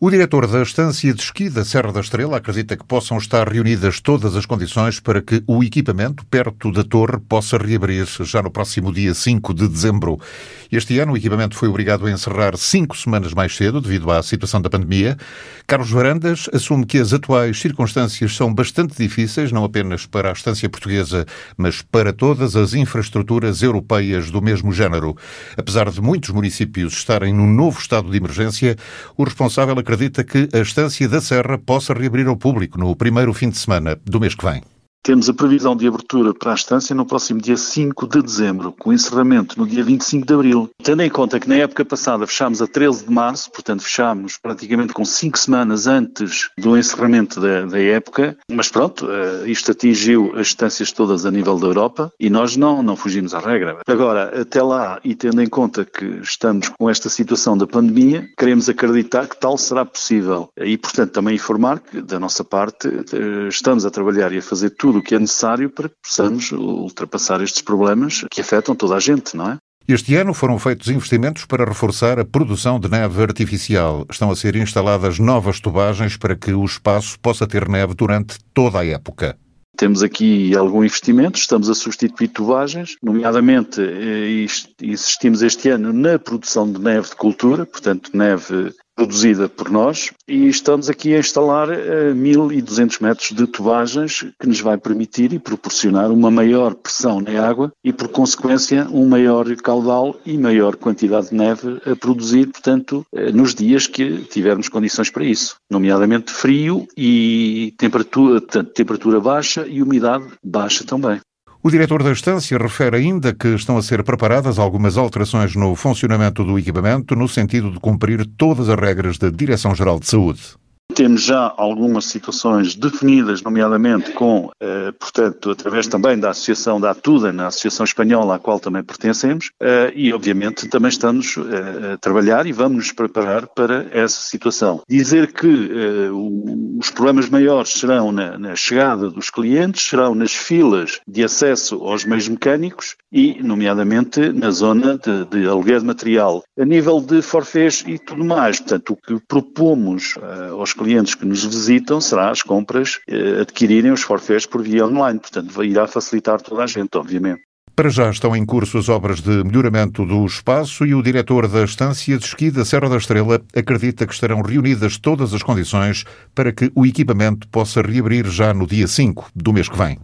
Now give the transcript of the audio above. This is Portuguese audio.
O diretor da Estância de Esqui da Serra da Estrela acredita que possam estar reunidas todas as condições para que o equipamento perto da torre possa reabrir já no próximo dia 5 de dezembro. Este ano o equipamento foi obrigado a encerrar cinco semanas mais cedo devido à situação da pandemia. Carlos Varandas assume que as atuais circunstâncias são bastante difíceis, não apenas para a Estância Portuguesa, mas para todas as infraestruturas europeias do mesmo género. Apesar de muitos municípios estarem num novo estado de emergência, o responsável acredita que a Estância da Serra possa reabrir ao público no primeiro fim de semana do mês que vem. Temos a previsão de abertura para a estância no próximo dia 5 de dezembro, com encerramento no dia 25 de abril. Tendo em conta que na época passada fechámos a 13 de março, portanto fechámos praticamente com 5 semanas antes do encerramento da, da época, mas pronto, uh, isto atingiu as estâncias todas a nível da Europa e nós não, não fugimos à regra. Agora, até lá, e tendo em conta que estamos com esta situação da pandemia, queremos acreditar que tal será possível. E, portanto, também informar que, da nossa parte, uh, estamos a trabalhar e a fazer tudo tudo o que é necessário para que possamos ultrapassar estes problemas que afetam toda a gente, não é? Este ano foram feitos investimentos para reforçar a produção de neve artificial. Estão a ser instaladas novas tubagens para que o espaço possa ter neve durante toda a época. Temos aqui algum investimento, estamos a substituir tubagens, nomeadamente eh, existimos este ano na produção de neve de cultura, portanto neve produzida por nós e estamos aqui a instalar uh, 1200 metros de tubagens que nos vai permitir e proporcionar uma maior pressão na água e, por consequência, um maior caudal e maior quantidade de neve a produzir, portanto, uh, nos dias que tivermos condições para isso, nomeadamente frio e temperatura, temperatura baixa e umidade baixa também. O diretor da estância refere ainda que estão a ser preparadas algumas alterações no funcionamento do equipamento no sentido de cumprir todas as regras da Direção-Geral de Saúde. Temos já algumas situações definidas, nomeadamente com, eh, portanto, através também da Associação da Atuda, na Associação Espanhola à qual também pertencemos, eh, e obviamente também estamos eh, a trabalhar e vamos nos preparar para essa situação. Dizer que eh, os problemas maiores serão na, na, chegada dos clientes, serão nas filas de acesso aos meios mecânicos e, nomeadamente, na zona de, de aluguer de material. A nível de forfés e tudo mais, portanto, o que propomos eh, aos clientes que nos visitam será as compras, eh, adquirirem os forfés por via online. Portanto, irá facilitar toda a gente, obviamente. Para já estão em curso as obras de melhoramento do espaço e o diretor da estância de esqui da Serra da Estrela acredita que estarão reunidas todas as condições para que o equipamento possa reabrir já no dia 5 do mês que vem.